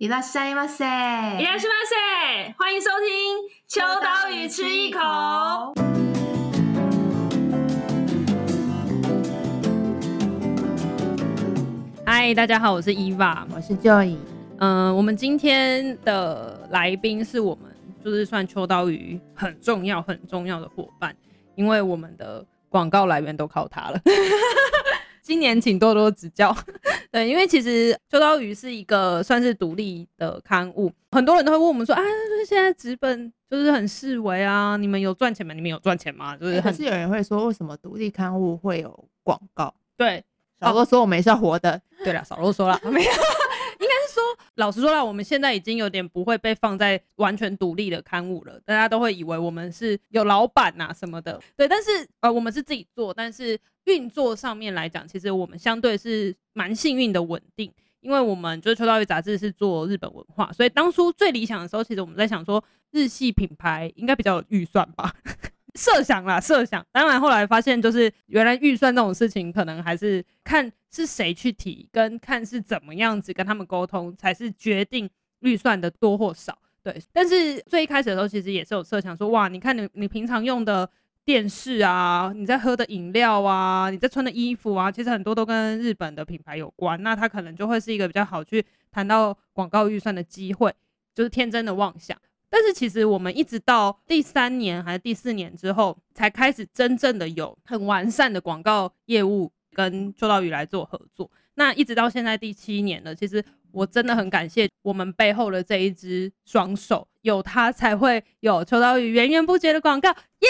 いらっしゃいませ，いらっしゃいませ，欢迎收听《秋刀鱼吃一口》。嗨，大家好，我是伊娃，我是 Joy。嗯、呃，我们今天的来宾是我们就是算秋刀鱼很重要很重要的伙伴，因为我们的广告来源都靠他了。 今年请多多指教。对，因为其实秋刀鱼是一个算是独立的刊物，很多人都会问我们说啊，就是现在纸本就是很示威啊，你们有赚钱吗？你们有赚钱吗？就是很、欸、是有人会说，为什么独立刊物会有广告？对，少啰说我们也是要活的。对了，少啰嗦了，没有。老实说了，我们现在已经有点不会被放在完全独立的刊物了，大家都会以为我们是有老板呐什么的。对，但是呃，我们是自己做，但是运作上面来讲，其实我们相对是蛮幸运的稳定，因为我们就是秋刀鱼杂志是做日本文化，所以当初最理想的时候，其实我们在想说，日系品牌应该比较有预算吧。设想啦，设想。当然后来发现，就是原来预算这种事情，可能还是看是谁去提，跟看是怎么样子跟他们沟通，才是决定预算的多或少。对，但是最一开始的时候，其实也是有设想说，哇，你看你你平常用的电视啊，你在喝的饮料啊，你在穿的衣服啊，其实很多都跟日本的品牌有关，那它可能就会是一个比较好去谈到广告预算的机会，就是天真的妄想。但是其实我们一直到第三年还是第四年之后，才开始真正的有很完善的广告业务跟秋刀鱼来做合作。那一直到现在第七年了，其实我真的很感谢我们背后的这一只双手，有它才会有秋刀鱼源源不绝的广告。耶！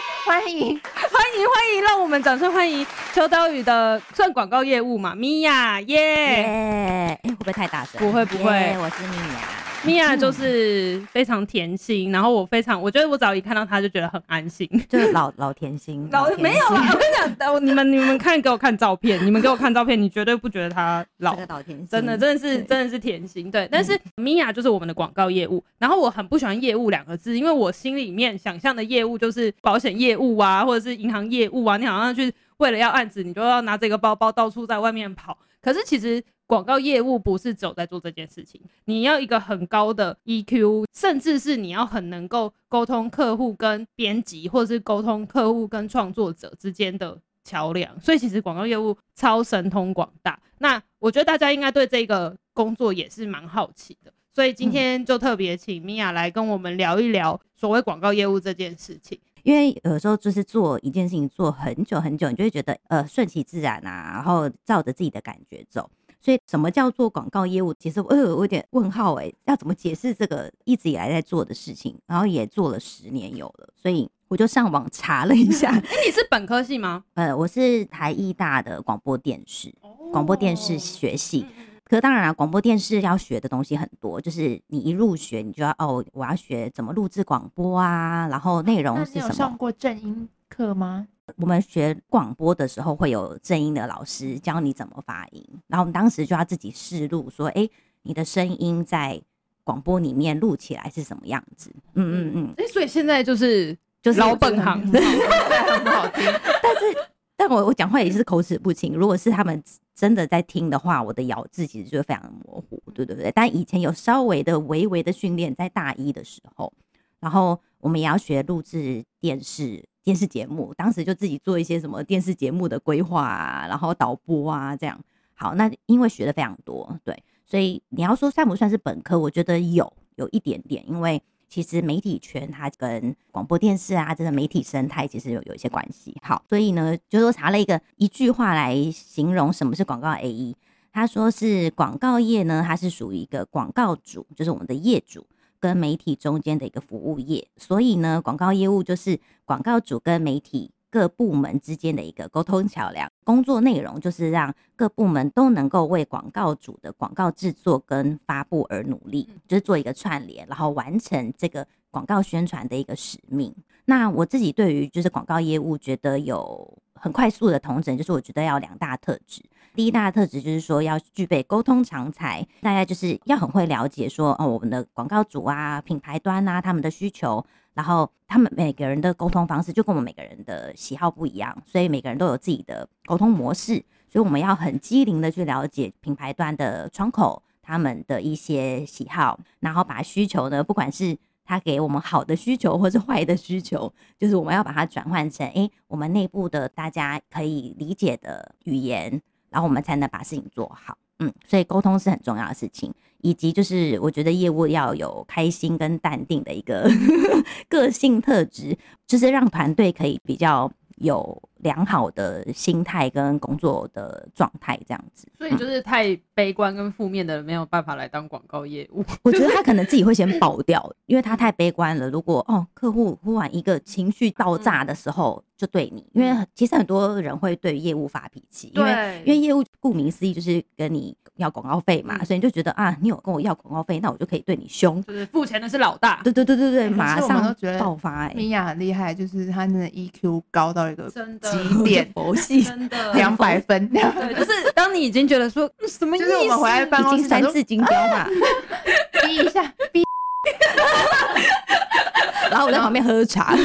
欢迎。欢迎欢迎，让我们掌声欢迎秋刀鱼的算广告业务嘛，米娅耶！会不会太大声？不会不会我是米娅。米娅 就是非常甜心，然后我非常，我觉得我只要一看到她就觉得很安心，就是老老甜心，老，老没有啊！我跟你讲，你们你们看给我看照片，你们给我看照片，你绝对不觉得她老，老甜心，真的真的是真的是甜心，对。但是米娅就是我们的广告业务，然后我很不喜欢业务两个字，因为我心里面想象的业务就是保险业务啊，或者是银行业务啊，你好像去为了要案子，你就要拿这个包包到处在外面跑，可是其实。广告业务不是只有在做这件事情，你要一个很高的 EQ，甚至是你要很能够沟通客户跟编辑，或者是沟通客户跟创作者之间的桥梁。所以其实广告业务超神通广大。那我觉得大家应该对这个工作也是蛮好奇的，所以今天就特别请米娅来跟我们聊一聊所谓广告业务这件事情。因为有时候就是做一件事情做很久很久，你就会觉得呃顺其自然啊，然后照着自己的感觉走。所以，什么叫做广告业务？其实我有点问号哎，要怎么解释这个一直以来在做的事情？然后也做了十年有了，所以我就上网查了一下。哎，你是本科系吗？呃，我是台艺大的广播电视，广播电视学系。可是当然啊，广播电视要学的东西很多，就是你一入学，你就要哦，我要学怎么录制广播啊，然后内容是什么？你有上过正音课吗？我们学广播的时候会有正音的老师教你怎么发音，然后我们当时就要自己试录，说，哎，你的声音在广播里面录起来是什么样子？嗯嗯嗯。哎，所以现在就是就是老本行，很好听。但是，但我我讲话也是口齿不清。如果是他们真的在听的话，我的咬字其实就会非常的模糊，对对对。但以前有稍微的、微微的训练，在大一的时候，然后我们也要学录制电视。电视节目，当时就自己做一些什么电视节目的规划啊，然后导播啊，这样。好，那因为学的非常多，对，所以你要说算不算是本科，我觉得有有一点点，因为其实媒体圈它跟广播电视啊，这个媒体生态其实有有一些关系。好，所以呢，就说查了一个一句话来形容什么是广告 AE，他说是广告业呢，它是属于一个广告主，就是我们的业主。跟媒体中间的一个服务业，所以呢，广告业务就是广告主跟媒体各部门之间的一个沟通桥梁。工作内容就是让各部门都能够为广告主的广告制作跟发布而努力，就是做一个串联，然后完成这个广告宣传的一个使命。那我自己对于就是广告业务，觉得有很快速的同整，就是我觉得要两大特质。第一大特质就是说要具备沟通长才，大家就是要很会了解说哦，我们的广告主啊、品牌端啊，他们的需求，然后他们每个人的沟通方式就跟我们每个人的喜好不一样，所以每个人都有自己的沟通模式，所以我们要很机灵的去了解品牌端的窗口他们的一些喜好，然后把需求呢，不管是他给我们好的需求或是坏的需求，就是我们要把它转换成哎、欸，我们内部的大家可以理解的语言，然后我们才能把事情做好。嗯，所以沟通是很重要的事情，以及就是我觉得业务要有开心跟淡定的一个 个性特质，就是让团队可以比较有良好的心态跟工作的状态这样子。所以就是太悲观跟负面的人没有办法来当广告业务。我觉得他 可能自己会先爆掉，因为他太悲观了。如果哦，客户忽然一个情绪爆炸的时候。就对你，因为其实很多人会对业务发脾气，因为因为业务顾名思义就是跟你要广告费嘛，所以你就觉得啊，你有跟我要广告费，那我就可以对你凶，就是付钱的是老大。对对对对对，马上爆发。米娅很厉害，就是她那个 EQ 高到一个极点，佛系，真的 两百分。对，就是当你已经觉得说什么意思，就是我们回来办公室三字经标嘛，逼一下，逼，然后我在旁边喝茶。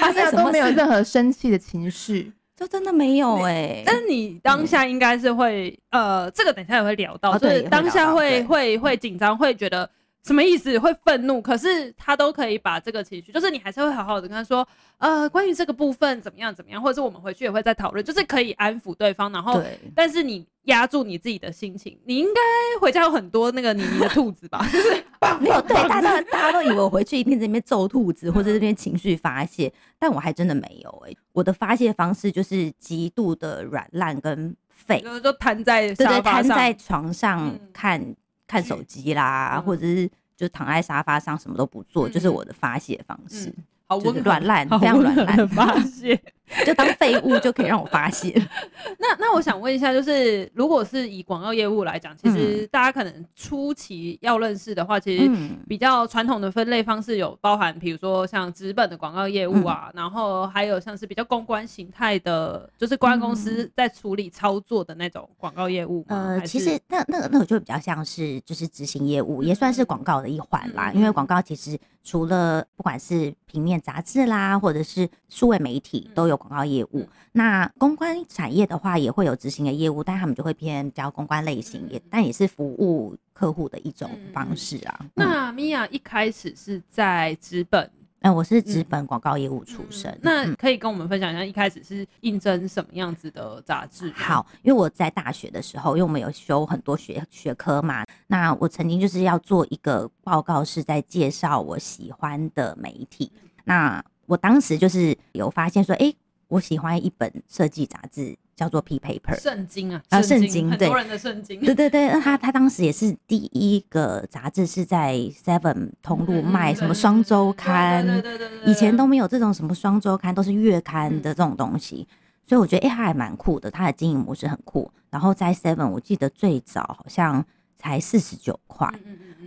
发现都没有任何生气的情绪，就真的没有哎、欸。但是你当下应该是会，呃，这个等一下也会聊到，就是当下会会会紧张，会觉得。什么意思？会愤怒，可是他都可以把这个情绪，就是你还是会好好的跟他说，呃，关于这个部分怎么样怎么样，或者是我们回去也会再讨论，就是可以安抚对方。然后，但是你压住你自己的心情，你应该回家有很多那个妮妮的兔子吧？就是没有，对，大家大家都以为我回去一边在那边揍兔子，或者这边情绪发泄，但我还真的没有哎、欸，我的发泄方式就是极度的软烂跟废，就瘫在对对，瘫在床上看。嗯看手机啦，嗯、或者是就躺在沙发上什么都不做，嗯、就是我的发泄方式。嗯。好软烂，非常软烂的发泄，就当废物就可以让我发泄。那那我想问一下，就是如果是以广告业务来讲，其实大家可能初期要认识的话，其实比较传统的分类方式有包含，比如说像纸本的广告业务啊，然后还有像是比较公关形态的，就是公关公司在处理操作的那种广告业务。呃，其实那那个那个就比较像是就是执行业务，也算是广告的一环啦。因为广告其实除了不管是平面杂志啦，或者是数位媒体都有广告业务。嗯、那公关产业的话，也会有执行的业务，但他们就会偏比较公关类型，也但也是服务客户的一种方式啊。嗯、那米娅一开始是在资本。嗯，我是纸本广告业务出身，嗯。那可以跟我们分享一下，一开始是应征什么样子的杂志？好，因为我在大学的时候，因为我们有修很多学学科嘛，那我曾经就是要做一个报告，是在介绍我喜欢的媒体。那我当时就是有发现说，哎、欸，我喜欢一本设计杂志。叫做 P Paper 圣经啊，啊圣经，对，很多人的圣经，对对对。那他他当时也是第一个杂志是在 Seven 通路卖什么双周刊，对对对，以前都没有这种什么双周刊，都是月刊的这种东西。所以我觉得，哎，他还蛮酷的，他的经营模式很酷。然后在 Seven，我记得最早好像才四十九块，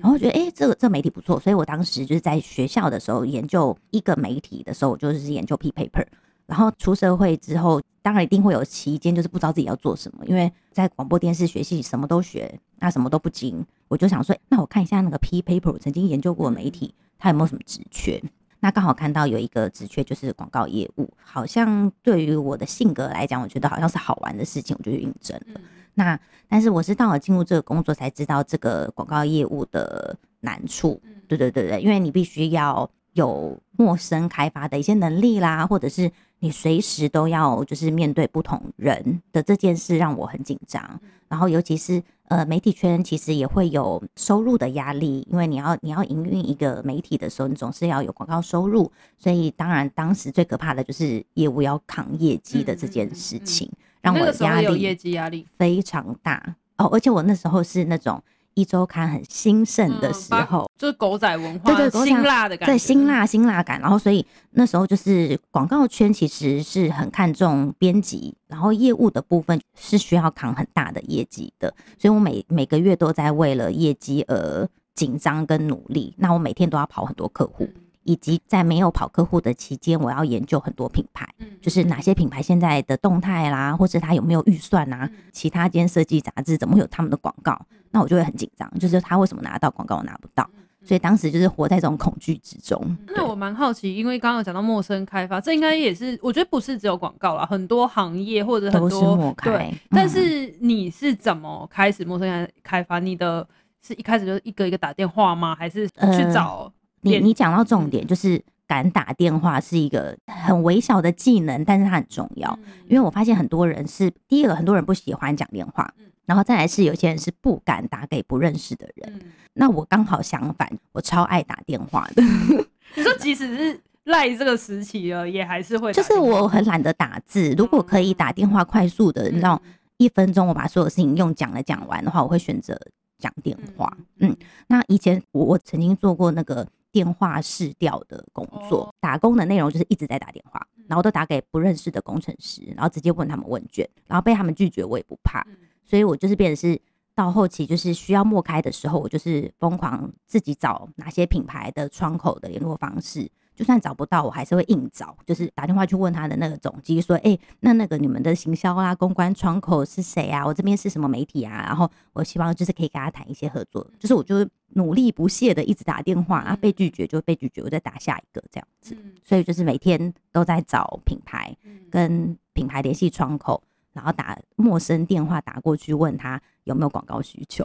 然后觉得，哎，这个这個媒体不错。所以我当时就是在学校的时候研究一个媒体的时候，我就是研究 P Paper。然后出社会之后，当然一定会有期间，就是不知道自己要做什么。因为在广播电视学系什么都学，那什么都不精。我就想说，那我看一下那个 P Paper，我曾经研究过媒体，它有没有什么职缺？那刚好看到有一个职缺，就是广告业务，好像对于我的性格来讲，我觉得好像是好玩的事情，我就去应征了。那但是我是到了进入这个工作才知道这个广告业务的难处。对对对对，因为你必须要有陌生开发的一些能力啦，或者是。你随时都要就是面对不同人的这件事让我很紧张，然后尤其是呃媒体圈其实也会有收入的压力，因为你要你要营运一个媒体的时候，你总是要有广告收入，所以当然当时最可怕的就是业务要扛业绩的这件事情，让我压力业绩压力。非常大。哦，而且我那时候是那种。一周刊很兴盛的时候，嗯、就是狗仔文化，对对，辛辣的感觉，对辛辣辛辣感。然后，所以那时候就是广告圈其实是很看重编辑，然后业务的部分是需要扛很大的业绩的。所以我每每个月都在为了业绩而紧张跟努力。那我每天都要跑很多客户。以及在没有跑客户的期间，我要研究很多品牌，嗯就是哪些品牌现在的动态啦，或者他有没有预算啊？其他间设计杂志怎么会有他们的广告？那我就会很紧张，就是他为什么拿到广告我拿不到？所以当时就是活在这种恐惧之中。那我蛮好奇，因为刚刚有讲到陌生开发，这应该也是我觉得不是只有广告啦，很多行业或者很多。对，但是你是怎么开始陌生开发？你的是一开始就是一个一个打电话吗？还是去找？呃、你你讲到重点，就是敢打电话是一个很微小的技能，但是它很重要。因为我发现很多人是第一个，很多人不喜欢讲电话。然后再来是有些人是不敢打给不认识的人，嗯、那我刚好相反，我超爱打电话的。你说即使是赖这个时期了，也还是会，就是我很懒得打字。如果可以打电话快速的，你知道，一分钟我把所有事情用讲了讲完的话，我会选择讲电话。嗯，那以前我我曾经做过那个电话试调的工作，打工的内容就是一直在打电话，然后都打给不认识的工程师，然后直接问他们问卷，然后被他们拒绝我也不怕。所以我就是变得是到后期，就是需要默开的时候，我就是疯狂自己找哪些品牌的窗口的联络方式，就算找不到，我还是会硬找，就是打电话去问他的那个总机，说，哎、欸，那那个你们的行销啊、公关窗口是谁啊？我这边是什么媒体啊？然后我希望就是可以跟他谈一些合作，就是我就努力不懈的一直打电话啊，被拒绝就被拒绝，我再打下一个这样子，所以就是每天都在找品牌跟品牌联系窗口。然后打陌生电话打过去问他有没有广告需求。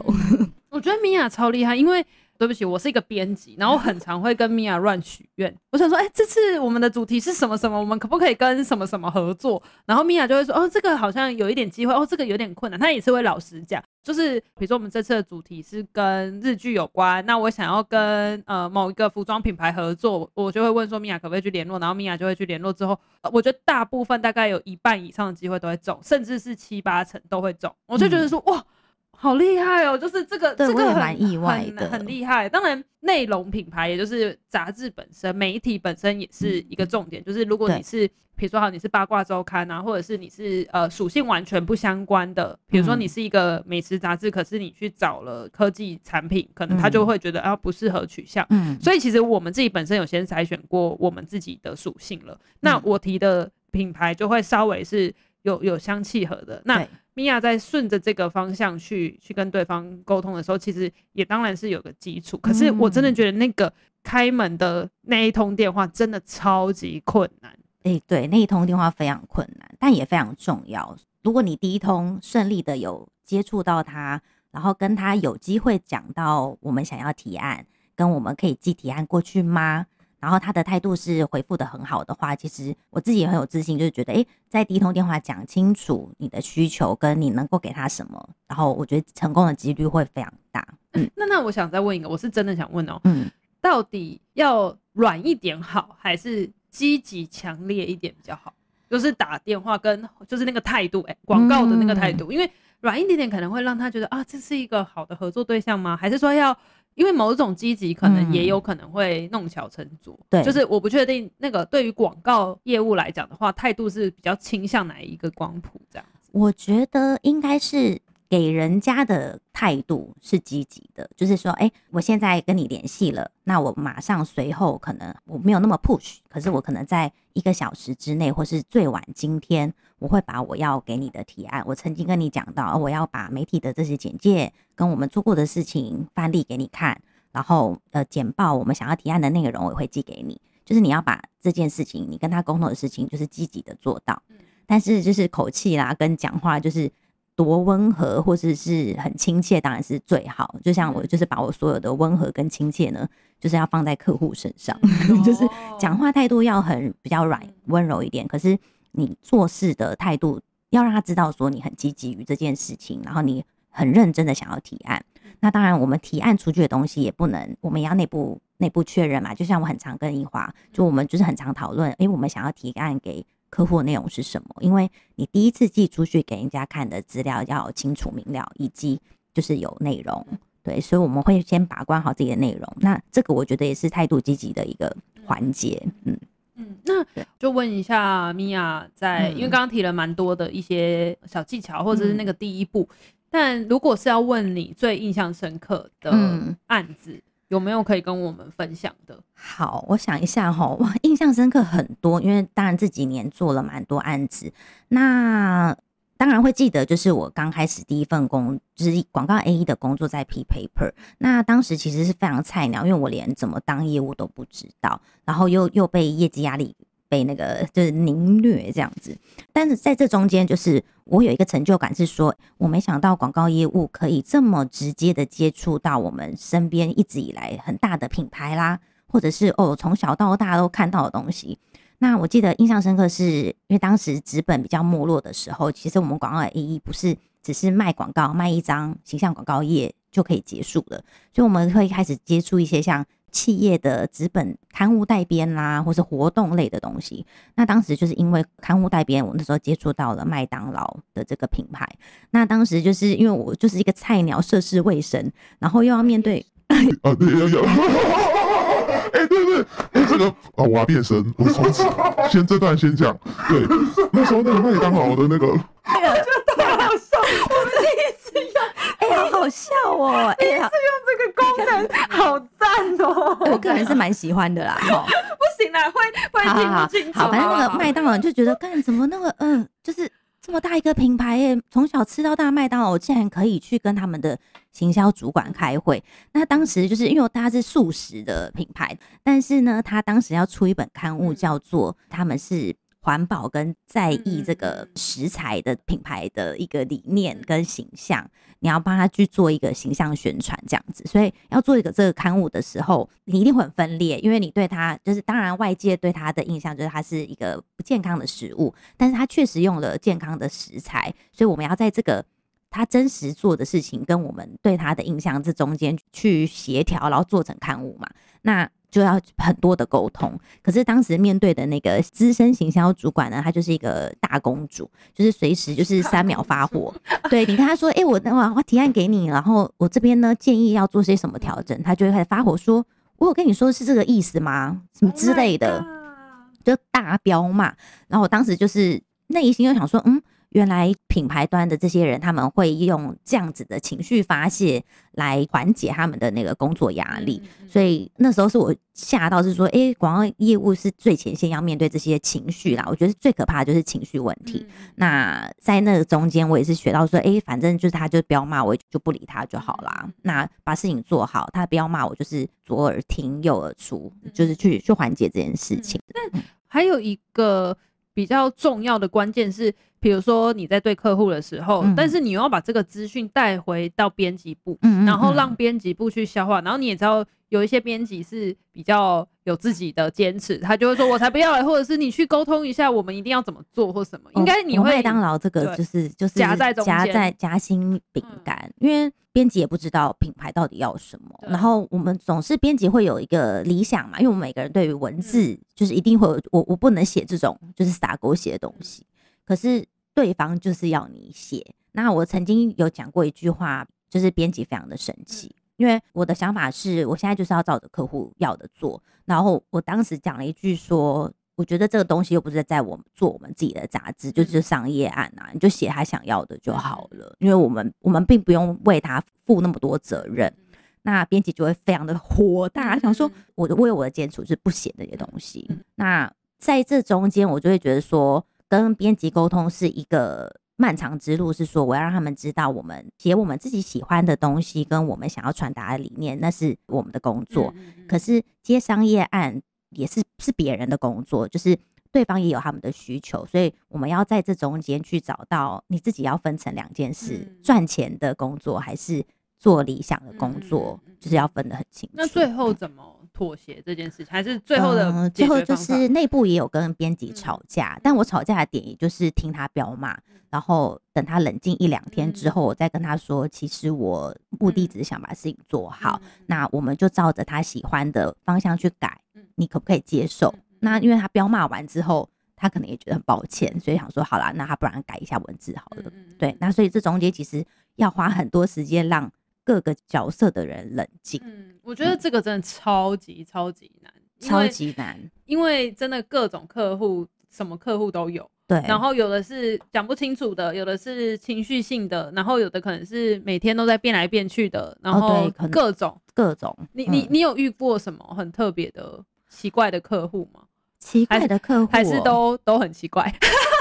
我觉得米娅超厉害，因为对不起，我是一个编辑，然后很常会跟米娅乱许愿。我想说，哎、欸，这次我们的主题是什么什么，我们可不可以跟什么什么合作？然后米娅就会说，哦，这个好像有一点机会，哦，这个有点困难。他也是会老实讲，就是比如说我们这次的主题是跟日剧有关，那我想要跟呃某一个服装品牌合作，我就会问说米娅可不可以去联络，然后米娅就会去联络。之后，我觉得大部分大概有一半以上的机会都会中，甚至是七八成都会中。我就觉得说，哇。好厉害哦！就是这个，这个蛮意外的，很厉害。当然，内容品牌也就是杂志本身、媒体本身也是一个重点。嗯、就是如果你是，比如说好，你是八卦周刊啊，或者是你是呃属性完全不相关的，比如说你是一个美食杂志，可是你去找了科技产品，可能他就会觉得啊不适合取向。嗯，所以其实我们自己本身有先筛选过我们自己的属性了。那我提的品牌就会稍微是有有相契合的。那米娅在顺着这个方向去去跟对方沟通的时候，其实也当然是有个基础。可是我真的觉得那个开门的那一通电话真的超级困难。哎、对，那一通电话非常困难，但也非常重要。如果你第一通顺利的有接触到他，然后跟他有机会讲到我们想要提案，跟我们可以寄提案过去吗？然后他的态度是回复的很好的话，其实我自己也很有自信，就是觉得，诶，在第一通电话讲清楚你的需求跟你能够给他什么，然后我觉得成功的几率会非常大。嗯，那那我想再问一个，我是真的想问哦，嗯，到底要软一点好，还是积极强烈一点比较好？就是打电话跟就是那个态度，诶，广告的那个态度，嗯，因为软一点点可能会让他觉得啊，这是一个好的合作对象吗？还是说要？因为某种积极可能也有可能会弄巧成拙，嗯，对，就是我不确定那个对于广告业务来讲的话，态度是比较倾向哪一个光谱这样子？我觉得应该是。给人家的态度是积极的，就是说，哎，我现在跟你联系了，那我马上随后可能我没有那么 push，可是我可能在一个小时之内，或是最晚今天，我会把我要给你的提案，我曾经跟你讲到，我要把媒体的这些简介跟我们做过的事情范例给你看，然后呃简报我们想要提案的内容我也会寄给你，就是你要把这件事情你跟他沟通的事情就是积极的做到，但是就是口气啦跟讲话就是。多温和或者是很亲切，当然是最好。就像我，就是把我所有的温和跟亲切呢，就是要放在客户身上，嗯、就是讲话态度要很比较软温柔一点。可是你做事的态度要让他知道说你很积极于这件事情，然后你很认真的想要提案。那当然，我们提案出去的东西也不能，我们也要内部内部确认嘛。就像我很常跟一华，就我们就是很常讨论，诶，我们想要提案给。客户的内容是什么？因为你第一次寄出去给人家看的资料要清楚明了，以及就是有内容，对，所以我们会先把关好自己的内容。那这个我觉得也是态度积极的一个环节。嗯嗯，那就问一下米娅，在因为刚刚提了蛮多的一些小技巧，或者是那个第一步，嗯、但如果是要问你最印象深刻的案子。嗯有没有可以跟我们分享的？好，我想一下哈，哇，印象深刻很多，因为当然这几年做了蛮多案子。那当然会记得，就是我刚开始第一份工，就是广告 AE 的工作在 P Paper。那当时其实是非常菜鸟，因为我连怎么当业务都不知道，然后又又被业绩压力被那个就是凌虐这样子。但是在这中间，就是我有一个成就感，是说我没想到广告业务可以这么直接的接触到我们身边一直以来很大的品牌啦，或者是哦从小到大都看到的东西。那我记得印象深刻，是因为当时纸本比较没落的时候，其实我们广告的意义不是只是卖广告、卖一张形象广告页就可以结束了，所以我们会开始接触一些像企业的纸本刊物代编啦，或是活动类的东西。那当时就是因为刊物代编，我那时候接触到了麦当劳的这个品牌。那当时就是因为我就是一个菜鸟，涉世未深，然后又要面对。哎，对对，哎，这个啊，我要变身，我从此 先这段先讲。对，那时候那个麦当劳的那个，哎呀，就太好笑，我们第一次用，哎，好好笑哦，第一次用这个功能，好赞哦，我个人是蛮喜欢的啦。哈，不行啦，会会听不清楚。好，反正那个麦当劳就觉得，干怎么那个，嗯，就是。这么大一个品牌耶，从小吃到大，麦当劳竟然可以去跟他们的行销主管开会。那当时就是因为他是素食的品牌，但是呢，他当时要出一本刊物，叫做他们是。环保跟在意这个食材的品牌的一个理念跟形象，你要帮他去做一个形象宣传，这样子。所以要做一个这个刊物的时候，你一定会很分裂，因为你对他就是当然外界对他的印象就是他是一个不健康的食物，但是他确实用了健康的食材，所以我们要在这个他真实做的事情跟我们对他的印象这中间去协调，然后做成刊物嘛。那就要很多的沟通，可是当时面对的那个资深行销主管呢，她就是一个大公主，就是随时就是三秒发火。对，你跟他说，哎、欸，我我我提案给你，然后我这边呢建议要做些什么调整，他就会开始发火说，我有跟你说是这个意思吗？什么之类的，就大飙骂。然后我当时就是内心又想说，嗯。原来品牌端的这些人，他们会用这样子的情绪发泄来缓解他们的那个工作压力，所以那时候是我吓到，是说，哎，广告业务是最前线要面对这些情绪啦。我觉得最可怕的就是情绪问题。那在那个中间，我也是学到说，哎，反正就是他就不要骂我，就不理他就好啦。那把事情做好，他不要骂我就是左耳听右耳出，就是去去缓解这件事情。但还有一个比较重要的关键是。比如说你在对客户的时候，嗯、但是你又要把这个资讯带回到编辑部，嗯嗯嗯，然后让编辑部去消化。然后你也知道，有一些编辑是比较有自己的坚持，他就会说：“我才不要来。”或者是你去沟通一下，我们一定要怎么做或什么。应该你会麦当劳这个就是就是夹在夹在夹心饼干，嗯、因为编辑也不知道品牌到底要什么。然后我们总是编辑会有一个理想嘛，因为我们每个人对于文字就是一定会有我我不能写这种就是洒狗血的东西。可是对方就是要你写。那我曾经有讲过一句话，就是编辑非常的生气，因为我的想法是我现在就是要照着客户要的做。然后我当时讲了一句说，我觉得这个东西又不是在我们做我们自己的杂志，就是商业案啊，你就写他想要的就好了，因为我们我们并不用为他负那么多责任。那编辑就会非常的火大，想说我的为我的坚持是不写这些东西。那在这中间，我就会觉得说。跟编辑沟通是一个漫长之路，是说我要让他们知道，我们写我们自己喜欢的东西，跟我们想要传达的理念，那是我们的工作。可是接商业案也是是别人的工作，就是对方也有他们的需求，所以我们要在这中间去找到你自己要分成两件事：赚钱的工作还是做理想的工作，就是要分得很清楚。那最后怎么？妥协这件事情，还是最后的、嗯、最后就是内部也有跟编辑吵架，嗯、但我吵架的点也就是听他彪骂，嗯、然后等他冷静一两天之后，我再跟他说，其实我目的只是想把事情做好，嗯、那我们就照着他喜欢的方向去改，你可不可以接受？嗯、那因为他彪骂完之后，他可能也觉得很抱歉，所以想说好啦，那他不然改一下文字好了，嗯、对，那所以这中间其实要花很多时间让。各个角色的人冷静。嗯，我觉得这个真的超级超级难，超级难，因为真的各种客户，什么客户都有。对，然后有的是讲不清楚的，有的是情绪性的，然后有的可能是每天都在变来变去的，然后各种、哦、各种。你你你有遇过什么很特别的奇怪的客户吗？奇怪的客户还是都都很奇怪？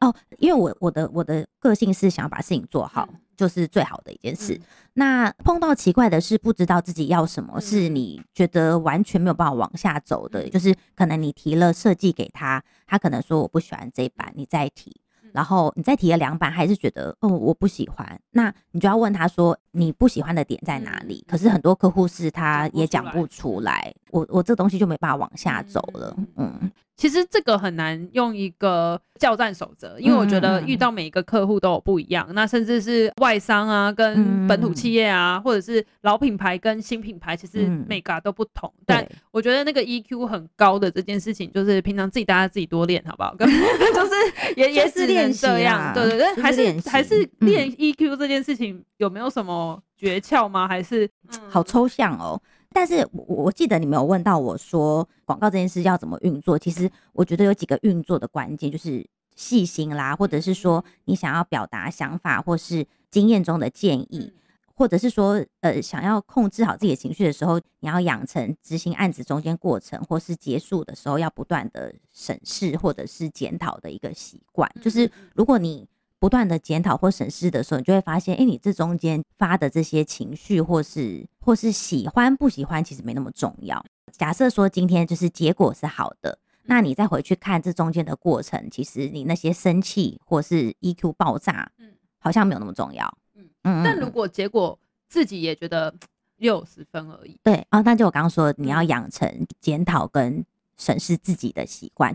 哦，因为我我的我的个性是想要把事情做好，嗯、就是最好的一件事。嗯、那碰到奇怪的是，不知道自己要什么，嗯、是你觉得完全没有办法往下走的，嗯、就是可能你提了设计给他，他可能说我不喜欢这一版，你再提。然后你再提了两版，还是觉得哦，我不喜欢，那你就要问他说，你不喜欢的点在哪里？可是很多客户是他也讲不出来，我我这东西就没办法往下走了，嗯。其实这个很难用一个教战守则，因为我觉得遇到每一个客户都有不一样，嗯、那甚至是外商啊，跟本土企业啊，嗯、或者是老品牌跟新品牌，其实每个都不同。嗯、但我觉得那个 EQ 很高的这件事情，就是平常自己大家自己多练，好不好？跟 就是也 也是练这样，对对对，还是还是练 EQ 这件事情有没有什么诀窍吗？还是、嗯、好抽象哦。但是我我记得你没有问到我说广告这件事要怎么运作。其实我觉得有几个运作的关键，就是细心啦，或者是说你想要表达想法，或是经验中的建议，或者是说呃想要控制好自己的情绪的时候，你要养成执行案子中间过程或是结束的时候要不断的审视或者是检讨的一个习惯。就是如果你不断的检讨或审视的时候，你就会发现，哎、欸，你这中间发的这些情绪，或是或是喜欢不喜欢，其实没那么重要。假设说今天就是结果是好的，那你再回去看这中间的过程，其实你那些生气或是 EQ 爆炸，嗯，好像没有那么重要，嗯嗯。但如果结果自己也觉得六十分而已，对啊，那就我刚刚说，你要养成检讨跟审视自己的习惯。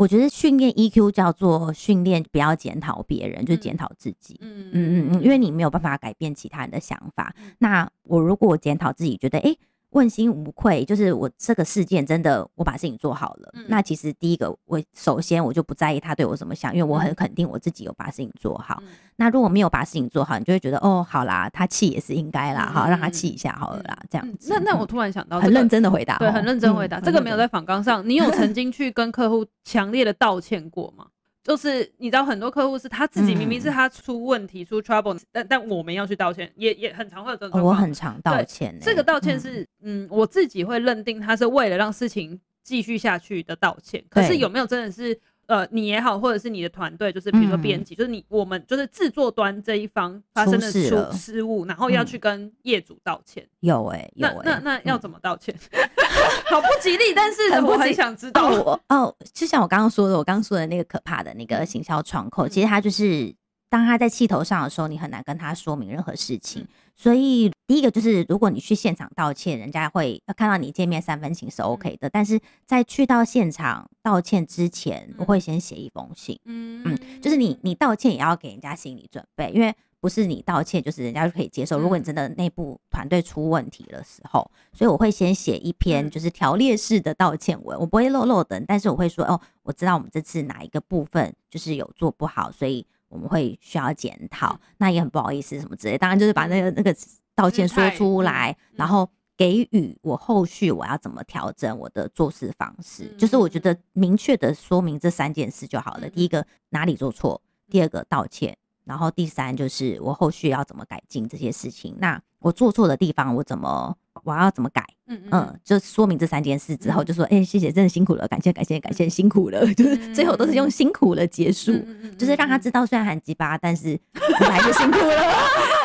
啊，我觉得训练 EQ 叫做训练，不要检讨别人，就是检讨自己。嗯嗯嗯，因为你没有办法改变其他人的想法。那我如果检讨自己，觉得哎。欸问心无愧，就是我这个事件真的我把事情做好了。嗯、那其实第一个，我首先我就不在意他对我怎么想，因为我很肯定我自己有把事情做好。嗯、那如果没有把事情做好，你就会觉得哦，好啦，他气也是应该啦，好、嗯、让他气一下好了啦，这样子。那那我突然想到、这个，很认真的回答，对，很认真回答。嗯、这个没有在访纲上，你有曾经去跟客户强烈的道歉过吗？就是你知道很多客户是他自己明明是他出问题、嗯、出 trouble，但但我们要去道歉，也也很常会有这种、哦。我很常道歉、欸。这个道歉是嗯，嗯，我自己会认定他是为了让事情继续下去的道歉。可是有没有真的是？呃，你也好，或者是你的团队，就是比如说编辑，嗯、就是你我们就是制作端这一方发生的出失误，然后要去跟业主道歉。有哎、欸，有哎、欸，那那那要怎么道歉？嗯、好不吉利，但是我很想知道。哦，哦，就像我刚刚说的，我刚刚说的那个可怕的那个行销窗口，其实它就是。当他在气头上的时候，你很难跟他说明任何事情。所以第一个就是，如果你去现场道歉，人家会看到你见面三分情是 OK 的。但是在去到现场道歉之前，我会先写一封信。嗯嗯，就是你你道歉也要给人家心理准备，因为不是你道歉就是人家就可以接受。如果你真的内部团队出问题的时候，所以我会先写一篇就是条列式的道歉文，我不会漏漏等，但是我会说哦，我知道我们这次哪一个部分就是有做不好，所以。我们会需要检讨，那也很不好意思什么之类。当然就是把那个那个道歉说出来，然后给予我后续我要怎么调整我的做事方式。就是我觉得明确的说明这三件事就好了。第一个哪里做错，第二个道歉，然后第三就是我后续要怎么改进这些事情。那我做错的地方我怎么？我要怎么改？嗯嗯，就说明这三件事之后，就说，哎，谢谢，真的辛苦了，感谢感谢感谢，辛苦了，就是最后都是用辛苦了结束，就是让他知道虽然很鸡巴，但是你还是辛苦了，就是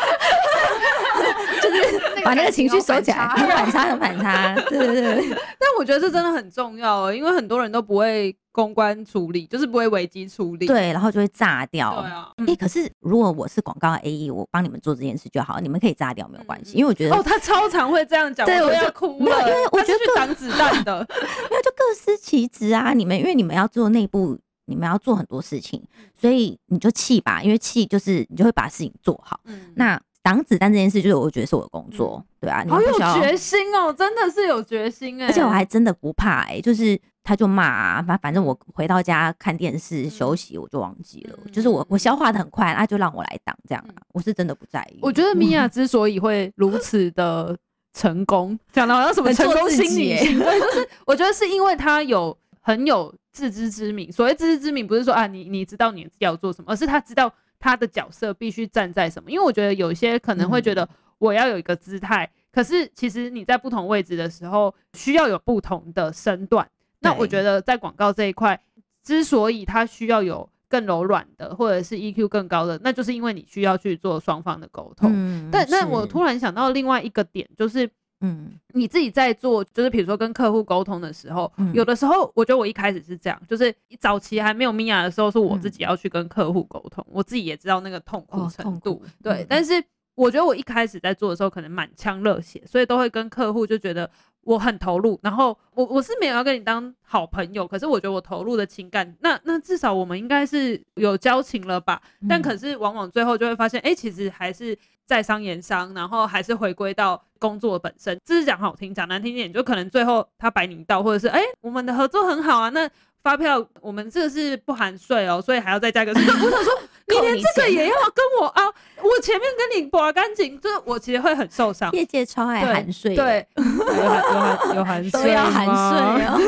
把那个情绪收起来，反差很反差，对对对。但我觉得这真的很重要哦，因为很多人都不会。公关处理就是不会危机处理，对，然后就会炸掉。对啊，哎、欸，可是如果我是广告 AE，我帮你们做这件事就好，你们可以炸掉没有关系，因为我觉得哦，他超常会这样讲，对，我要哭了，因为我觉得去挡子弹的，因为就各司其职啊，你们因为你们要做内部，你们要做很多事情，所以你就气吧，因为气就是你就会把事情做好。嗯，那挡子弹这件事就是我觉得是我的工作，嗯、对啊，你好有决心哦，真的是有决心哎，而且我还真的不怕哎、欸，就是。他就骂啊，反反正我回到家看电视休息，我就忘记了。嗯、就是我我消化的很快，那就让我来挡这样、啊。我是真的不在意。我觉得米娅之所以会如此的成功，讲的好像什么成功心理，对，就是我觉得是因为他有很有自知之明。所谓自知之明，不是说啊你你知道你要做什么，而是他知道他的角色必须站在什么。因为我觉得有些可能会觉得我要有一个姿态，嗯、可是其实你在不同位置的时候，需要有不同的身段。那我觉得在广告这一块，之所以它需要有更柔软的，或者是 EQ 更高的，那就是因为你需要去做双方的沟通。嗯，但那我突然想到另外一个点，就是。嗯，你自己在做，就是比如说跟客户沟通的时候，嗯、有的时候我觉得我一开始是这样，就是早期还没有米娅的时候，是我自己要去跟客户沟通，嗯、我自己也知道那个痛苦程度，哦、对。嗯、但是我觉得我一开始在做的时候，可能满腔热血，所以都会跟客户就觉得我很投入，然后我我是没有要跟你当好朋友，可是我觉得我投入的情感，那那至少我们应该是有交情了吧？嗯、但可是往往最后就会发现，哎、欸，其实还是。在商言商，然后还是回归到工作本身。这是讲好听，讲难听点，就可能最后他白你道，或者是哎、欸，我们的合作很好啊，那发票我们这个是不含税哦，所以还要再加个税。我想说，你连这个也要跟我啊？我前面跟你刮干净，就是我其实会很受伤。业界超爱含税，对，有含有含有含税，都要含税哦。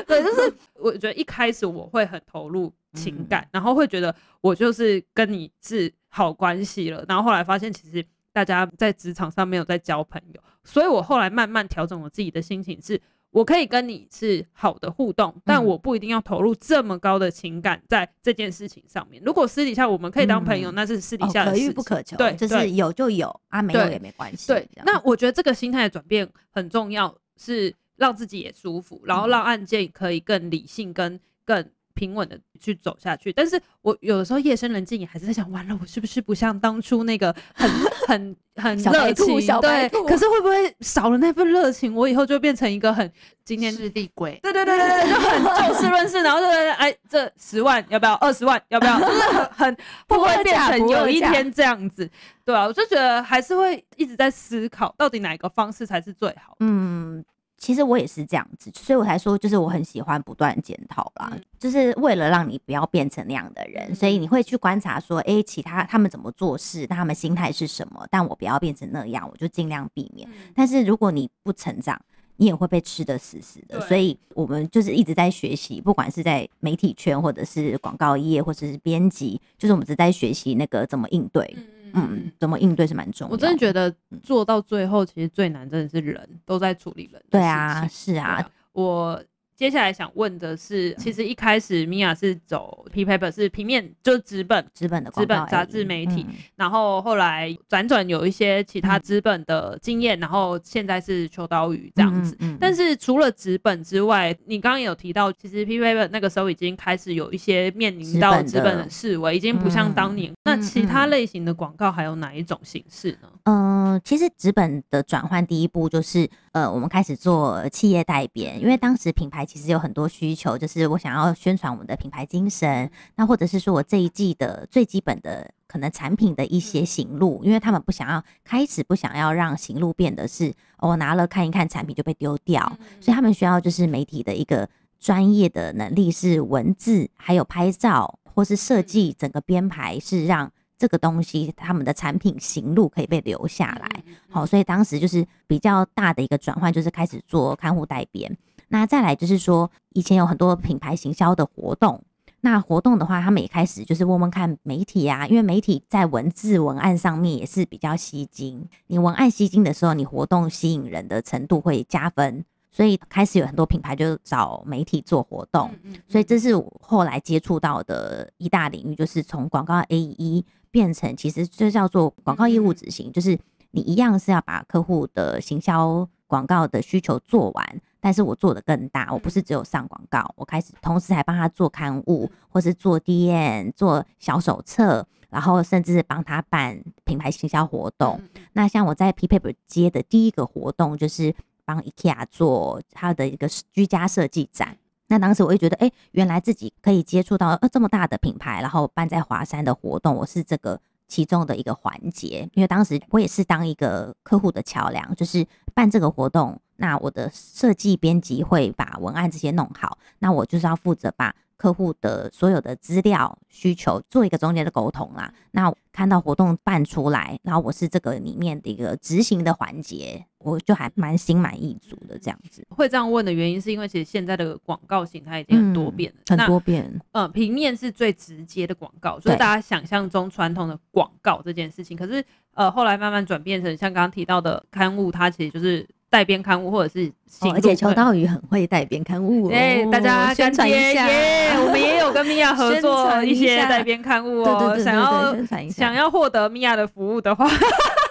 对，就是我觉得一开始我会很投入情感，嗯、然后会觉得我就是跟你是。好关系了，然后后来发现其实大家在职场上没有在交朋友，所以我后来慢慢调整我自己的心情是，是我可以跟你是好的互动，但我不一定要投入这么高的情感在这件事情上面。如果私底下我们可以当朋友，嗯、那是私底下的事情，可遇不可求。对，就是有就有啊，没有也没关系。对，那我觉得这个心态的转变很重要，是让自己也舒服，然后让案件可以更理性、跟更。平稳的去走下去，但是我有的时候夜深人静也还是在想，完了，我是不是不像当初那个很很很热情？对，可是会不会少了那份热情，我以后就变成一个很今天是地鬼？对对对对对，就很就事论事，然后就哎，这十万要不要？二十万要不要？就是很很 会不会变成有一天这样子？对啊，我就觉得还是会一直在思考，到底哪个方式才是最好？嗯。其实我也是这样子，所以我才说，就是我很喜欢不断检讨啦，嗯、就是为了让你不要变成那样的人，嗯、所以你会去观察说，哎、欸，其他他们怎么做事，他们心态是什么，但我不要变成那样，我就尽量避免。嗯、但是如果你不成长，你也会被吃得死死的。所以我们就是一直在学习，不管是在媒体圈，或者是广告业，或者是编辑，就是我们只在学习那个怎么应对。嗯嗯，怎么应对是蛮重要的。我真的觉得做到最后，其实最难真的是人都在处理人。对啊，是啊，啊我。接下来想问的是，其实一开始 Mia 是走 P Paper 是平面，就是纸本纸本的纸本杂志媒体，然后后来辗转有一些其他资本的经验，然后现在是秋刀鱼这样子。但是除了纸本之外，你刚刚有提到，其实 P Paper 那个时候已经开始有一些面临到纸本的式微，已经不像当年。那其他类型的广告还有哪一种形式呢？嗯、其实纸本的转换第一步就是。呃，我们开始做企业代编，因为当时品牌其实有很多需求，就是我想要宣传我们的品牌精神，那或者是说我这一季的最基本的可能产品的一些行路，因为他们不想要开始不想要让行路变得是我拿了看一看产品就被丢掉，所以他们需要就是媒体的一个专业的能力，是文字还有拍照或是设计整个编排是让。这个东西，他们的产品行路可以被留下来，好，所以当时就是比较大的一个转换，就是开始做看护代编。那再来就是说，以前有很多品牌行销的活动，那活动的话，他们也开始就是问问看媒体啊，因为媒体在文字文案上面也是比较吸睛，你文案吸睛的时候，你活动吸引人的程度会加分。所以开始有很多品牌就找媒体做活动，所以这是我后来接触到的一大领域，就是从广告 AE 变成其实就叫做广告业务执行，就是你一样是要把客户的行销广告的需求做完，但是我做的更大，我不是只有上广告，我开始同时还帮他做刊物，或是做 DM、做小手册，然后甚至帮他办品牌行销活动。那像我在 P Paper 接的第一个活动就是。帮 IKEA 做他的一个居家设计展，那当时我就觉得，哎，原来自己可以接触到呃这么大的品牌，然后办在华山的活动，我是这个其中的一个环节。因为当时我也是当一个客户的桥梁，就是办这个活动，那我的设计编辑会把文案这些弄好，那我就是要负责把。客户的所有的资料需求做一个中间的沟通啦。那看到活动办出来，然后我是这个里面的一个执行的环节，我就还蛮心满意足的这样子。会这样问的原因，是因为其实现在的广告形态已经很多变了，嗯、很多变。嗯、呃，平面是最直接的广告，就是大家想象中传统的广告这件事情。可是呃，后来慢慢转变成像刚刚提到的刊物，它其实就是。带编刊物或者是行、哦，而且秋刀鱼很会带编刊物，哎、哦，大家宣传一下耶！我们也有跟米娅合作一些带编刊物哦，想要想要获得米娅的服务的话。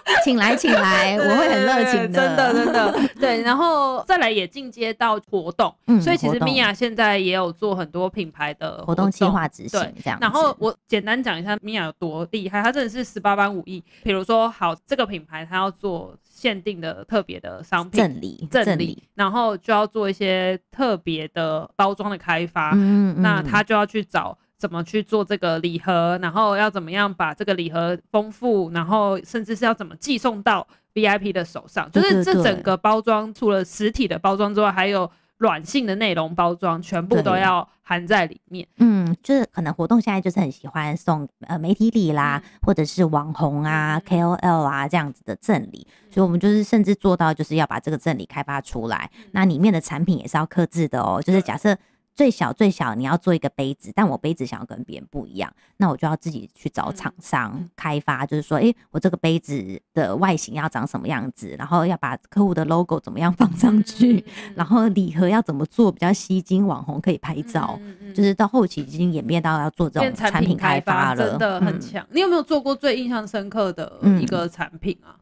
请来，请来，我会很热情的，真的，真的，对，然后再来也进阶到活动，嗯，所以其实米娅现在也有做很多品牌的活动计划执行，这样。然后我简单讲一下米娅有多厉害，她真的是十八般武艺。比如说，好，这个品牌它要做限定的特别的商品，赠礼，赠礼，然后就要做一些特别的包装的开发，嗯嗯，那他就要去找。怎么去做这个礼盒，然后要怎么样把这个礼盒丰富，然后甚至是要怎么寄送到 VIP 的手上，就是这整个包装除了实体的包装之外，还有软性的内容包装，全部都要含在里面。嗯，就是可能活动现在就是很喜欢送呃媒体礼啦，嗯、或者是网红啊、KOL 啊这样子的赠礼，所以我们就是甚至做到就是要把这个赠礼开发出来，那里面的产品也是要克制的哦，就是假设。最小最小，你要做一个杯子，但我杯子想要跟别人不一样，那我就要自己去找厂商开发，就是说，诶，我这个杯子的外形要长什么样子，然后要把客户的 logo 怎么样放上去，然后礼盒要怎么做比较吸睛，网红可以拍照，就是到后期已经演变到要做这种产品开发了，真的很强。你有没有做过最印象深刻的一个产品啊？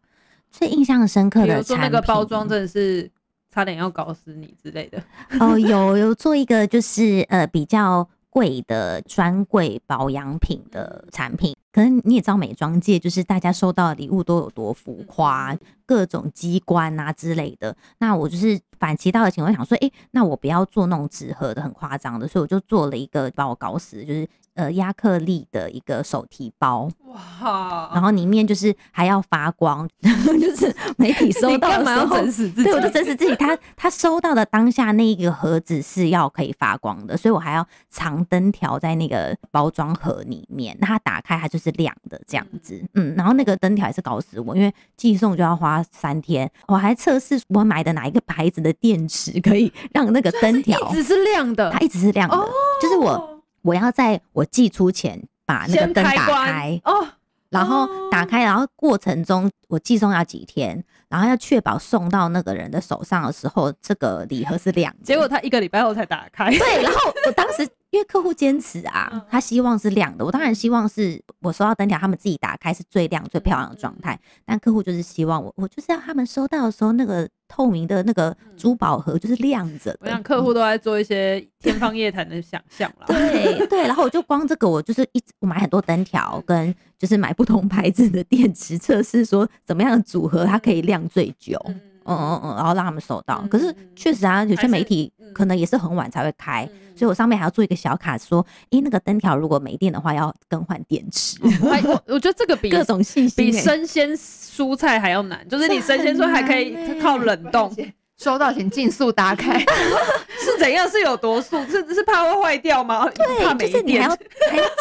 最印象深刻的，比如说那个包装真的是。差点要搞死你之类的哦，有有做一个就是呃比较贵的专柜保养品的产品，可能你也知道美妆界就是大家收到的礼物都有多浮夸，各种机关啊之类的。那我就是反其道而行，我想说，哎、欸，那我不要做那种纸盒的很夸张的，所以我就做了一个把我搞死，就是。呃，亚克力的一个手提包，哇，然后里面就是还要发光，就是媒体收到的时候，整死自己，对，我就整死自己。他 他收到的当下那一个盒子是要可以发光的，所以我还要藏灯条在那个包装盒里面，那它打开它就是亮的这样子，嗯，然后那个灯条也是搞死我，因为寄送就要花三天，我还测试我买的哪一个牌子的电池可以让那个灯条一直是亮的，它一直是亮的，就是我。我要在我寄出前把那个灯打开哦，然后打开，然后过程中我寄送要几天，然后要确保送到那个人的手上的时候，这个礼盒是亮的。结果他一个礼拜后才打开。对，然后我当时因为客户坚持啊，他希望是亮的，我当然希望是我收到灯条，他们自己打开是最亮最漂亮的状态。但客户就是希望我，我就是要他们收到的时候那个。透明的那个珠宝盒就是亮着的，我想客户都在做一些天方夜谭的想象了。对对，然后我就光这个，我就是一直我买很多灯条，跟就是买不同牌子的电池，测试说怎么样的组合它可以亮最久。嗯嗯嗯嗯，然后让他们收到。可是确实啊，有些媒体可能也是很晚才会开，所以我上面还要做一个小卡，说，诶，那个灯条如果没电的话，要更换电池。我我觉得这个比 各种信息比生鲜蔬菜还要难，就是你生鲜蔬菜还可以靠冷冻，收到请尽速打开 是怎样？是有多速？是是怕会坏掉吗？对，就是你还要还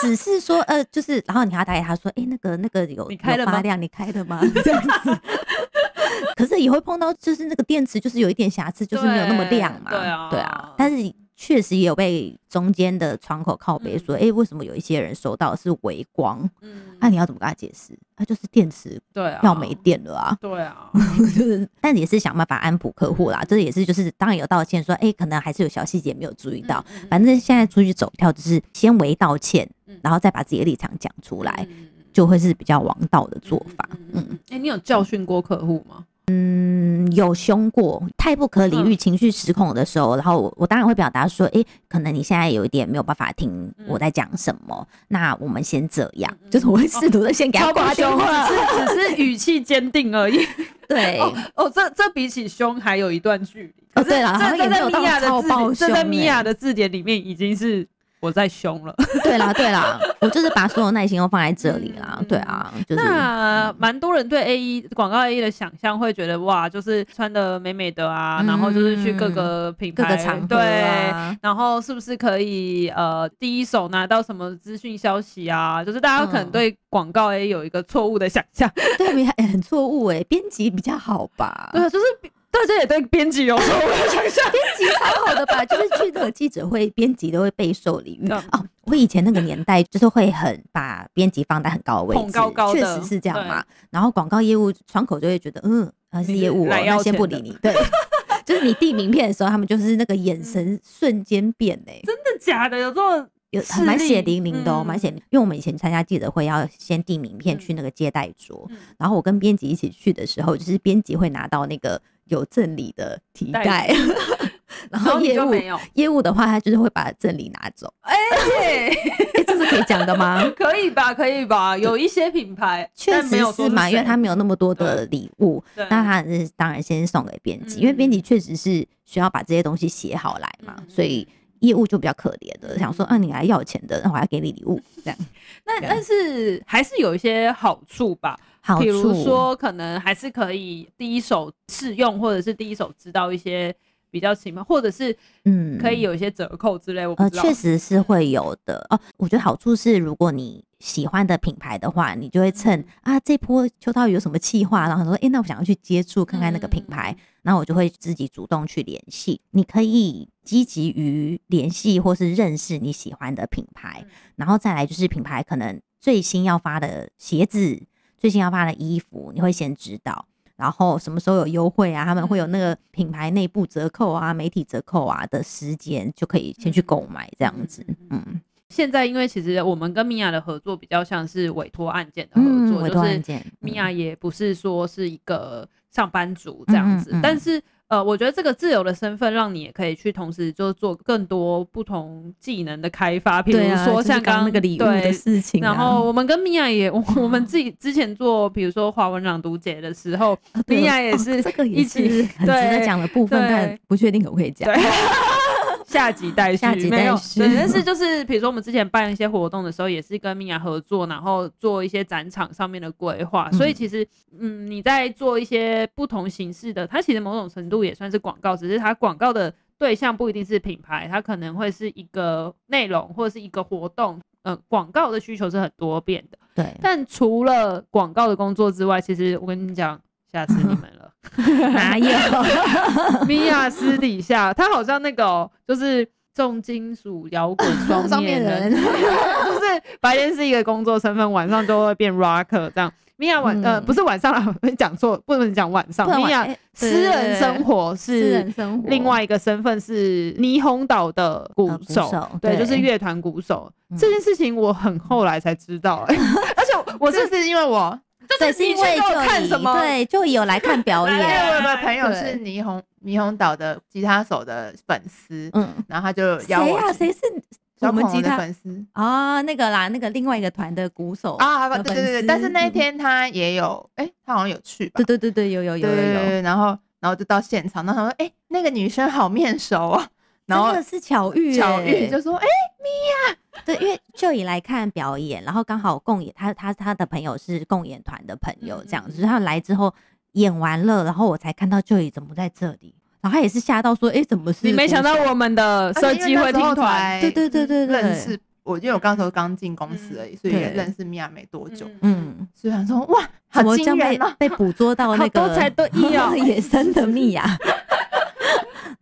只是说呃，就是然后你还要打给他说，诶，那个那个有你开了吗？亮，你开的吗？这样子。可是也会碰到，就是那个电池就是有一点瑕疵，就是没有那么亮嘛。对啊，对啊。但是确实也有被中间的窗口靠背说，哎、嗯欸，为什么有一些人收到是微光？嗯，那、啊、你要怎么跟他解释？他、啊、就是电池对啊，要没电了啊。对啊，就是，但也是想办法安抚客户啦。这、嗯、也是就是当然有道歉说，哎、欸，可能还是有小细节没有注意到。嗯嗯、反正现在出去走跳，就是先为道歉，然后再把自己的立场讲出来，嗯、就会是比较王道的做法。嗯，哎、欸，你有教训过客户吗？嗯，有凶过，太不可理喻、情绪失控的时候，嗯、然后我我当然会表达说，哎、欸，可能你现在有一点没有办法听我在讲什么，嗯、那我们先这样，嗯、就是我会试图的先给他挂电话，只是 只是语气坚定而已。对，哦，哦，这这比起凶还有一段距离。哦，对了，这在米娅的字，这在米娅的字典里面已经是。我在凶了，对 啦对啦，我就是把所有耐心都放在这里啦，对啊，就是那蛮多人对 A 一广告 AE 的想象会觉得哇，就是穿的美美的啊，然后就是去各个品牌、各个场对，然后是不是可以呃第一手拿到什么资讯消息啊？就是大家可能对广告 AE 有一个错误的想象，对，很错误哎，编辑比较好吧？对，就是。大家也对编辑 有想象，编辑超好的吧？就是去那个记者会，编辑都会备受礼遇哦。我以前那个年代就是会很把编辑放在很高的位置，确实是这样嘛。然后广告业务窗口就会觉得，嗯，还是业务、喔，那先不理你。对，就是你递名片的时候，他们就是那个眼神瞬间变嘞、欸。真的假的？有这么有蛮血淋淋的哦、喔，蛮、嗯、血淋。因为我们以前参加记者会要先递名片去那个接待桌，嗯、然后我跟编辑一起去的时候，就是编辑会拿到那个有赠礼的提袋。然后业务业务的话，他就是会把赠礼拿走。哎、欸欸，这是可以讲的吗？可以吧，可以吧。有一些品牌确实是嘛，因为他没有那么多的礼物，那他是当然先送给编辑，因为编辑确实是需要把这些东西写好来嘛，嗯、所以业务就比较可怜的，想说啊，你来要钱的，那我要给你礼物这样。那但是还是有一些好处吧，好处，比如说可能还是可以第一手试用，或者是第一手知道一些。比较起码，或者是嗯，可以有一些折扣之类。呃，确实是会有的哦。我觉得好处是，如果你喜欢的品牌的话，你就会趁、嗯、啊这波秋刀鱼有什么计划，然后说，哎、欸，那我想要去接触看看那个品牌，然后、我就会自己主动去联系。你可以积极于联系或是认识你喜欢的品牌，然后再来就是品牌可能最新要发的鞋子、最新要发的衣服，你会先知道。然后什么时候有优惠啊？他们会有那个品牌内部折扣啊、媒体折扣啊的时间，就可以先去购买这样子。嗯，现在因为其实我们跟米娅的合作比较像是委托案件的合作，委托案件，米娅也不是说是一个上班族这样子，嗯嗯嗯、但是。呃，我觉得这个自由的身份，让你也可以去同时就做更多不同技能的开发，比如说像刚刚那个礼物的事情。然后我们跟米娅也，我们自己之前做，比如说华文朗读节的时候，米娅也是一起很值得讲的部分，但不确定可不可以讲。下集待续，下集待续。对，但是就是比如说我们之前办一些活动的时候，也是跟米娅合作，然后做一些展场上面的规划。所以其实，嗯，你在做一些不同形式的，它其实某种程度也算是广告，只是它广告的对象不一定是品牌，它可能会是一个内容或者是一个活动。嗯，广告的需求是很多变的。对。但除了广告的工作之外，其实我跟你讲。吓死你们了！哪有？米娅私底下，他好像那个、喔，就是重金属摇滚 双面人，就是白天是一个工作身份，晚上就会变 rocker 这样。米娅晚、嗯、呃不是晚上了，讲错，不能讲晚上。米娅私人生活是另外一个身份是霓虹岛的鼓手，对，就是乐团鼓手。这件事情我很后来才知道、欸，而且我这是因为我。对，是因为就对，就有来看表 演。我的朋友是霓虹霓虹岛的吉他手的粉丝，嗯，然后他就邀我。谁啊？谁是我们吉他粉丝啊？那个啦，那个另外一个团的鼓手啊，对对对。但是那一天他也有，哎，他好像有去吧？对对对对，有有有有有。然后然后就到现场，然后他说：“哎，那个女生好面熟啊。”然后真的是巧遇，巧遇就说：“哎，米娅。”对，因为就以来看表演，然后刚好共演，他他他的朋友是共演团的朋友，这样子，嗯、他来之后演完了，然后我才看到就以怎么在这里，然后他也是吓到说，哎，怎么是？你没想到我们的设计会听团？对对对对对，认识我，因为我刚才刚进公司而已，嗯、所以也认识米娅没多久，嗯，所以他说哇，好惊人啊，被捕捉到那个多才多艺哦，野生的米娅。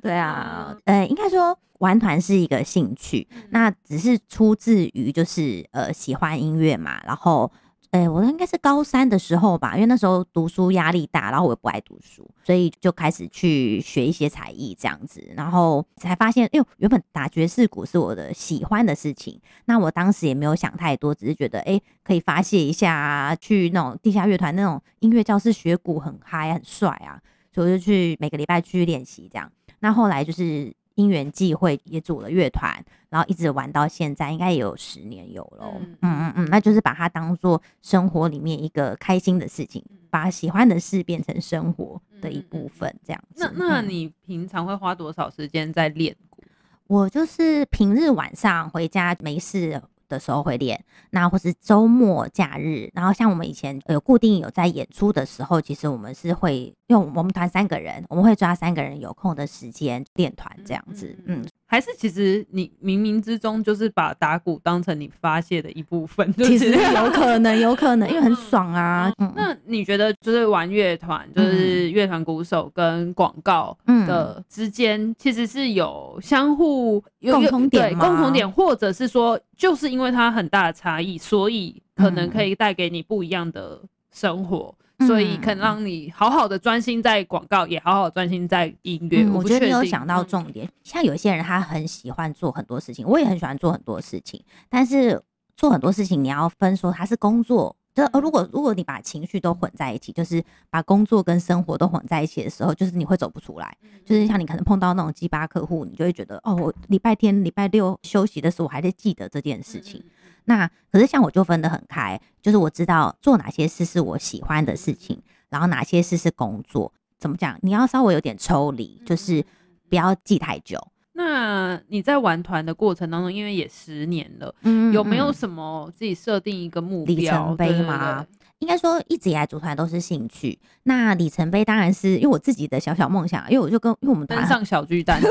对啊，呃，应该说玩团是一个兴趣，那只是出自于就是呃喜欢音乐嘛，然后，呃，我应该是高三的时候吧，因为那时候读书压力大，然后我也不爱读书，所以就开始去学一些才艺这样子，然后才发现，哎呦，原本打爵士鼓是我的喜欢的事情，那我当时也没有想太多，只是觉得哎可以发泄一下啊，去那种地下乐团那种音乐教室学鼓很嗨很帅啊，所以我就去每个礼拜去练习这样。那后来就是因缘际会也组了乐团，然后一直玩到现在，应该也有十年有了。嗯嗯嗯，那就是把它当做生活里面一个开心的事情，把喜欢的事变成生活的一部分，这样子。那那你平常会花多少时间在练鼓？我就是平日晚上回家没事的时候会练，那或是周末假日，然后像我们以前有固定有在演出的时候，其实我们是会用我们团三个人，我们会抓三个人有空的时间练团这样子，嗯。还是其实你冥冥之中就是把打鼓当成你发泄的一部分，其实有可能，有可能，因为很爽啊。那你觉得就是玩乐团，就是乐团鼓手跟广告的之间，其实是有相互有共同点吗？共同点，或者是说，就是因为它很大的差异，所以可能可以带给你不一样的生活。所以可能让你好好的专心在广告，也好好专心在音乐。我觉得你有想到重点，像有些人他很喜欢做很多事情，我也很喜欢做很多事情，但是做很多事情你要分说他是工作。就呃，如果如果你把情绪都混在一起，就是把工作跟生活都混在一起的时候，就是你会走不出来。就是像你可能碰到那种鸡巴客户，你就会觉得哦，我礼拜天、礼拜六休息的时候，我还在记得这件事情。那可是像我就分得很开，就是我知道做哪些事是我喜欢的事情，然后哪些事是工作。怎么讲？你要稍微有点抽离，就是不要记太久。那你在玩团的过程当中，因为也十年了，嗯，有没有什么自己设定一个目标里程碑吗？应该说一直以来组团都是兴趣。那里程碑当然是因为我自己的小小梦想，因为我就跟因为我们登上小巨蛋。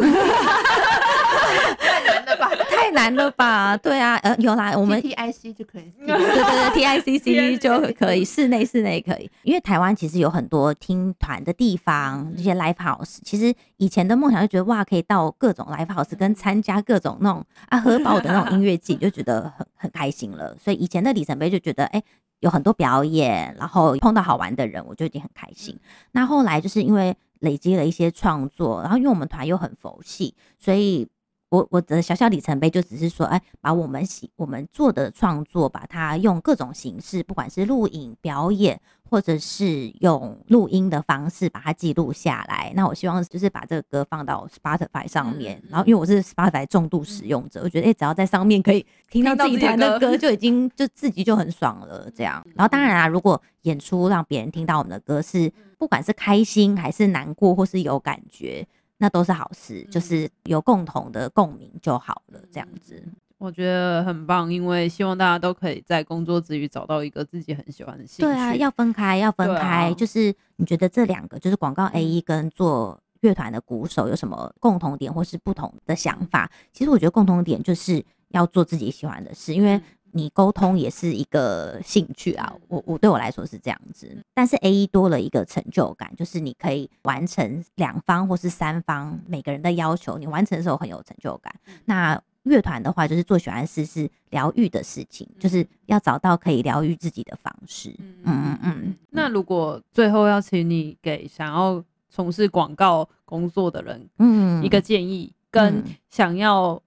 太难了吧？对啊，呃，有啦，我们 T I C 就可以，对对对，T I C C 就可以，室内室内可以。因为台湾其实有很多听团的地方，这些 live house。其实以前的梦想就觉得哇，可以到各种 live house 跟参加各种那种啊核爆的那种音乐季，就觉得很很开心了。所以以前的里程碑就觉得，哎、欸，有很多表演，然后碰到好玩的人，我就已经很开心。那后来就是因为累积了一些创作，然后因为我们团又很佛系，所以。我我的小小里程碑就只是说，哎，把我们喜我们做的创作，把它用各种形式，不管是录影、表演，或者是用录音的方式把它记录下来。那我希望就是把这个歌放到 Spotify 上面，然后因为我是 Spotify 重度使用者，我觉得哎，只要在上面可以听到自己弹的歌，就已经就自己就很爽了。这样，然后当然啊，如果演出让别人听到我们的歌是不管是开心还是难过，或是有感觉。那都是好事，就是有共同的共鸣就好了，这样子我觉得很棒，因为希望大家都可以在工作之余找到一个自己很喜欢的兴趣。对啊，要分开，要分开。啊、就是你觉得这两个，就是广告 AE 跟做乐团的鼓手有什么共同点，或是不同的想法？其实我觉得共同点就是要做自己喜欢的事，因为。你沟通也是一个兴趣啊，我我对我来说是这样子，但是 AE 多了一个成就感，就是你可以完成两方或是三方每个人的要求，你完成的时候很有成就感。那乐团的话，就是做喜欢的事是疗愈的事情，就是要找到可以疗愈自己的方式。嗯嗯嗯。那如果最后要请你给想要从事广告工作的人，嗯，一个建议，跟想要。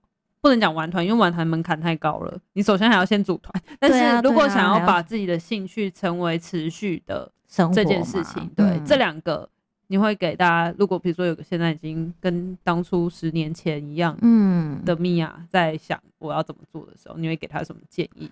不能讲玩团，因为玩团门槛太高了。你首先还要先组团，但是如果想要把自己的兴趣成为持续的这件事情，对、嗯、这两个，你会给大家。如果比如说有个现在已经跟当初十年前一样，嗯，的米娅在想我要怎么做的时候，你会给他什么建议？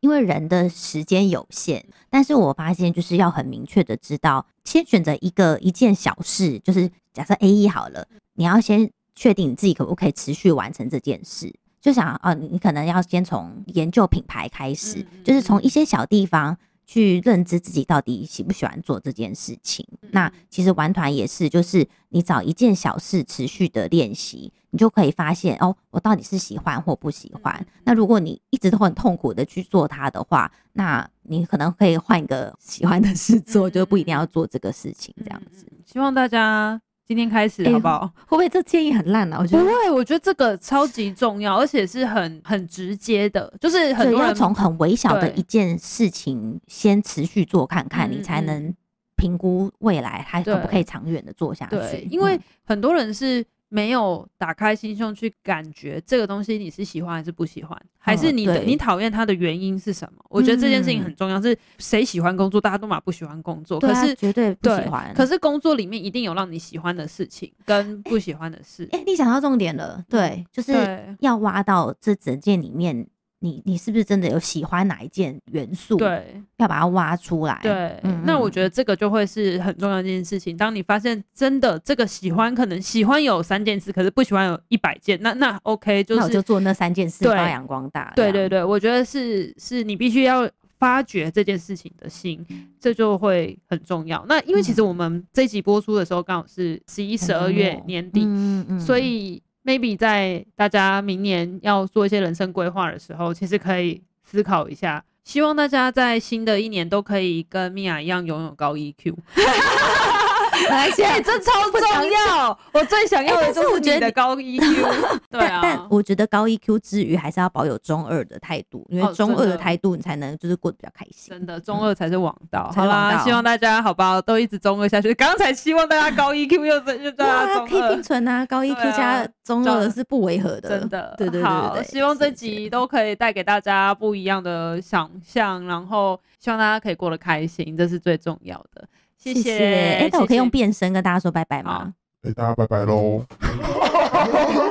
因为人的时间有限，但是我发现就是要很明确的知道，先选择一个一件小事，就是假设 A 一好了，你要先。确定你自己可不可以持续完成这件事，就想啊，你可能要先从研究品牌开始，就是从一些小地方去认知自己到底喜不喜欢做这件事情。那其实玩团也是，就是你找一件小事持续的练习，你就可以发现哦，我到底是喜欢或不喜欢。那如果你一直都很痛苦的去做它的话，那你可能可以换一个喜欢的事做，就不一定要做这个事情。这样子，希望大家。今天开始好不好？欸、会不会这建议很烂啊？我觉得不会，我觉得这个超级重要，而且是很很直接的，就是很多人从很微小的一件事情先持续做看看，你才能评估未来还可不可以长远的做下去。对，因为很多人是。没有打开心胸去感觉这个东西你是喜欢还是不喜欢，还是你的你讨厌它的原因是什么？我觉得这件事情很重要。是谁喜欢工作？大家都嘛不喜欢工作，可是绝对不喜欢。可是工作里面一定有让你喜欢的事情跟不喜欢的事。哎，你讲到重点了，对，就是要挖到这整件里面。你你是不是真的有喜欢哪一件元素？对，要把它挖出来。对，那我觉得这个就会是很重要的一件事情。当你发现真的这个喜欢，可能喜欢有三件事，可是不喜欢有一百件，那那 OK，就是那我就做那三件事发扬光大。对对对，我觉得是是你必须要发掘这件事情的心，这就会很重要。那因为其实我们这一集播出的时候刚好是十一、十二月年底，嗯嗯，所以。Maybe 在大家明年要做一些人生规划的时候，其实可以思考一下。希望大家在新的一年都可以跟米娅一样拥有高 EQ。而且这超重要，我最想要的就是你的高 EQ。对啊，但我觉得高 EQ 之余，还是要保有中二的态度，因为中二的态度，你才能就是过得比较开心。真的，中二才是王道。好啦，希望大家好不好，都一直中二下去。刚才希望大家高 EQ 又又大家中二，可以并存啊，高 EQ 加中二是不违和的。真的，对对对。好，希望这集都可以带给大家不一样的想象，然后希望大家可以过得开心，这是最重要的。谢谢。哎，那我可以用变声跟大家说拜拜吗？哎，大家拜拜喽。